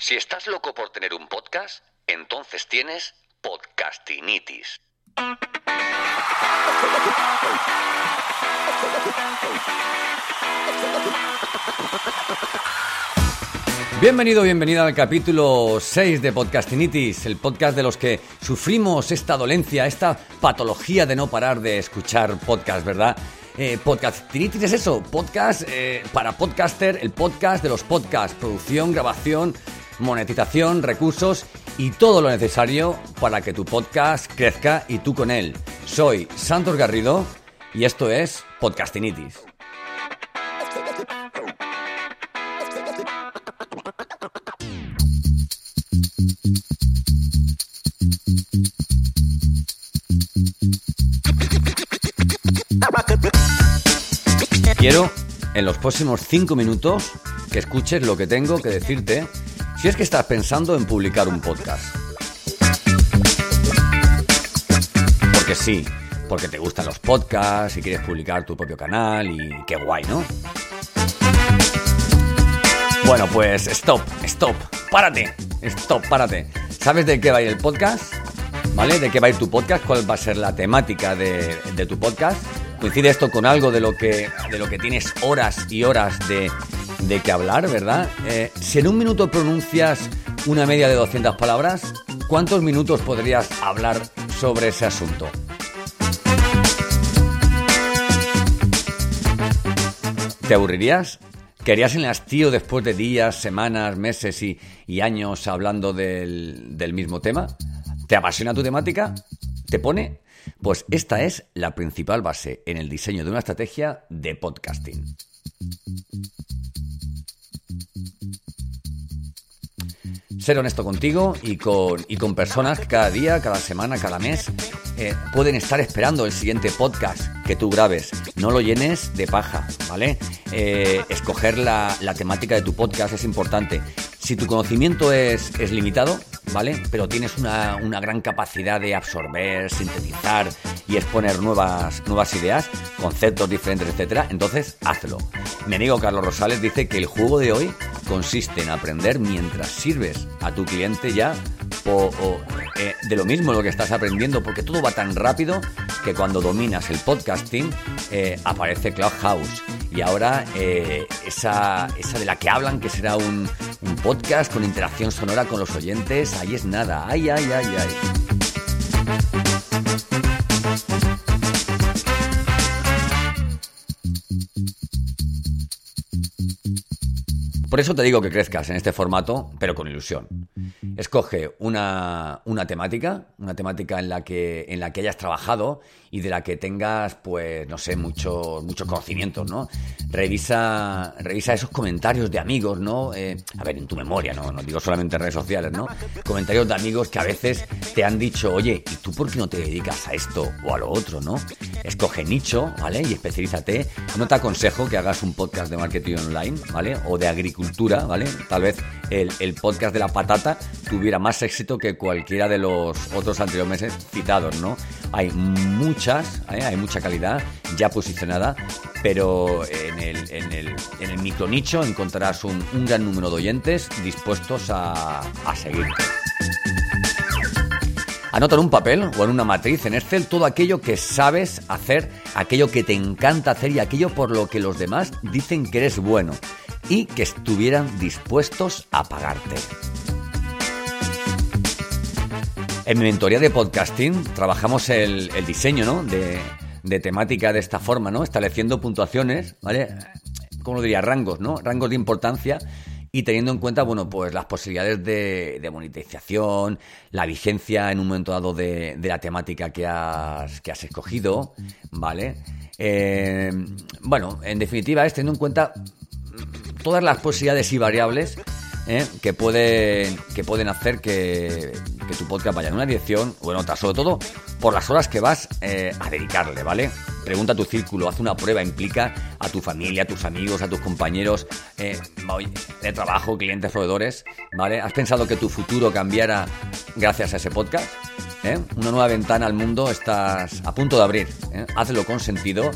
Si estás loco por tener un podcast, entonces tienes podcastinitis. Bienvenido, bienvenida al capítulo 6 de Podcastinitis, el podcast de los que sufrimos esta dolencia, esta patología de no parar de escuchar podcast, ¿verdad? Eh, podcastinitis es eso, podcast eh, para podcaster, el podcast de los podcasts, producción, grabación, monetización, recursos y todo lo necesario para que tu podcast crezca y tú con él. Soy Santos Garrido y esto es Podcastinitis. Quiero, en los próximos 5 minutos, que escuches lo que tengo que decirte si es que estás pensando en publicar un podcast. Porque sí, porque te gustan los podcasts y quieres publicar tu propio canal y qué guay, ¿no? Bueno, pues stop, stop, párate, stop, párate. ¿Sabes de qué va a ir el podcast? ¿Vale? ¿De qué va a ir tu podcast? ¿Cuál va a ser la temática de, de tu podcast? ¿Coincide esto con algo de lo que, de lo que tienes horas y horas de, de qué hablar, ¿verdad? Eh, si en un minuto pronuncias una media de 200 palabras, ¿cuántos minutos podrías hablar sobre ese asunto? ¿Te aburrirías? ¿Querías el hastío después de días, semanas, meses y, años hablando del, del mismo tema? ¿Te apasiona tu temática? ¿Te pone? Pues esta es la principal base en el diseño de una estrategia de podcasting. Ser honesto contigo y con, y con personas que cada día, cada semana, cada mes eh, pueden estar esperando el siguiente podcast que tú grabes. No lo llenes de paja, ¿vale? Eh, escoger la, la, temática de tu podcast es importante. Si tu conocimiento es, es limitado, ¿vale? Pero tienes una, una, gran capacidad de absorber, sintetizar y exponer nuevas, nuevas ideas, conceptos diferentes, etcétera, entonces hazlo. Mi amigo Carlos Rosales dice que el juego de hoy consiste en aprender mientras sirves a tu cliente ya o, eh, de lo mismo lo que estás aprendiendo, porque todo va tan rápido que cuando dominas el podcasting eh, aparece Clubhouse. Y ahora eh, esa, esa de la que hablan, que será un, un podcast con interacción sonora con los oyentes, ahí es nada. Ay, ay, ay, ay. Por eso te digo que crezcas en este formato, pero con ilusión. Escoge una, una, temática, una temática en la, que, en la que hayas trabajado y de la que tengas, pues, no sé, muchos muchos conocimientos, ¿no? Revisa, revisa esos comentarios de amigos, ¿no? Eh, a ver, en tu memoria, ¿no? No digo solamente en redes sociales, ¿no? Comentarios de amigos que a veces te han dicho, oye, ¿y tú por qué no te dedicas a esto o a lo otro, ¿no? Escoge nicho, ¿vale? Y especialízate. No te aconsejo que hagas un podcast de marketing online, ¿vale? O de agricultura, ¿vale? Tal vez el, el podcast de la patata tuviera más éxito que cualquiera de los otros anteriores citados, ¿no? Hay muchas, ¿eh? hay mucha calidad ya posicionada, pero en el, en el, en el encontrarás un, gran número de oyentes dispuestos a, a seguir. Anota en un papel o en una matriz en Excel todo aquello que sabes hacer, aquello que te encanta hacer y aquello por lo que los demás dicen que eres bueno y que estuvieran dispuestos a pagarte. En mi mentoría de podcasting trabajamos el, diseño ¿no? de, de, temática de esta forma, ¿no? estableciendo puntuaciones, ¿vale? ¿Cómo lo diría? Rangos, ¿no? Rangos de importancia y teniendo en cuenta, bueno, pues las posibilidades de, de monetización, la vigencia en un momento dado de, de la temática que has, que has escogido, ¿vale? Eh, bueno, en definitiva es teniendo en cuenta todas las posibilidades y variables ¿eh? que, pueden, que pueden hacer que, tu podcast vaya en una dirección o en otra, sobre todo por las horas que vas eh, a dedicarle, ¿vale? Pregunta a tu círculo, haz una prueba, implica a tu familia, a tus amigos, a tus compañeros eh, de trabajo, clientes, proveedores, ¿vale? ¿Has pensado que tu futuro cambiara gracias a ese podcast? Una nueva ventana al mundo estás a punto de abrir. Hazlo con sentido.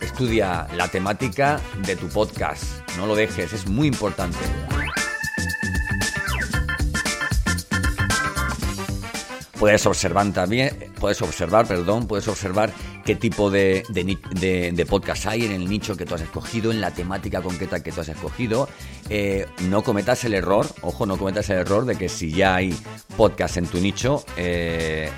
Estudia la temática de tu podcast. No lo dejes, es muy importante. Puedes observar también, puedes observar, perdón, puedes observar qué tipo de, de, podcast hay en el nicho que tú has escogido, en la temática concreta que tú has escogido. Eh, no cometas el error, ojo, no cometas el error de que si ya hay podcast en tu nicho, eh,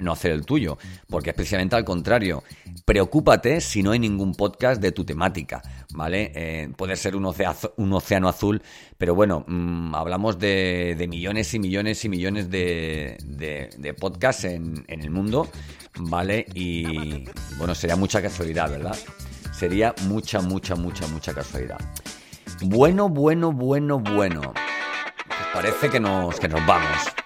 no hacer el tuyo, porque es precisamente al contrario. Preocúpate si no hay ningún podcast de tu temática, ¿vale? Eh, puede ser un, un, océano azul, pero bueno, mm, hablamos de, millones y millones y millones de, de, podcasts en, en el mundo, ¿vale? Y bueno, sería mucha casualidad, ¿verdad? Sería mucha, mucha, mucha, mucha casualidad. Bueno, bueno, bueno, bueno. Parece que nos, que nos vamos.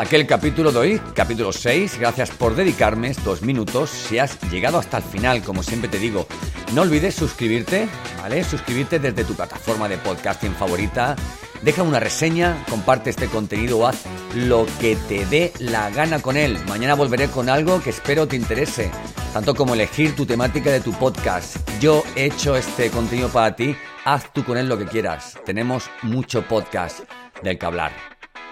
Hasta aquí el capítulo de hoy, capítulo 6. Gracias por dedicarme estos minutos. Si has llegado hasta el final, como siempre te digo, no olvides suscribirte, ¿vale? Suscribirte desde tu plataforma de podcasting favorita. Deja una reseña, comparte este contenido o haz lo que te dé la gana con él. Mañana volveré con algo que espero te interese, tanto como elegir tu temática de tu podcast. Yo he hecho este contenido para ti, haz tú con él lo que quieras. Tenemos mucho podcast del que hablar.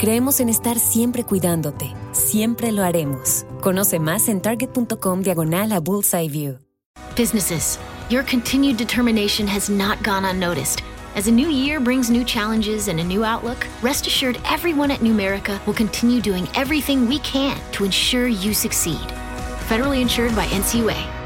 Creemos en estar siempre cuidándote. Siempre lo haremos. Conoce más en target.com diagonal a Bullseye View. Businesses, your continued determination has not gone unnoticed. As a new year brings new challenges and a new outlook, rest assured everyone at Numerica will continue doing everything we can to ensure you succeed. Federally insured by NCUA.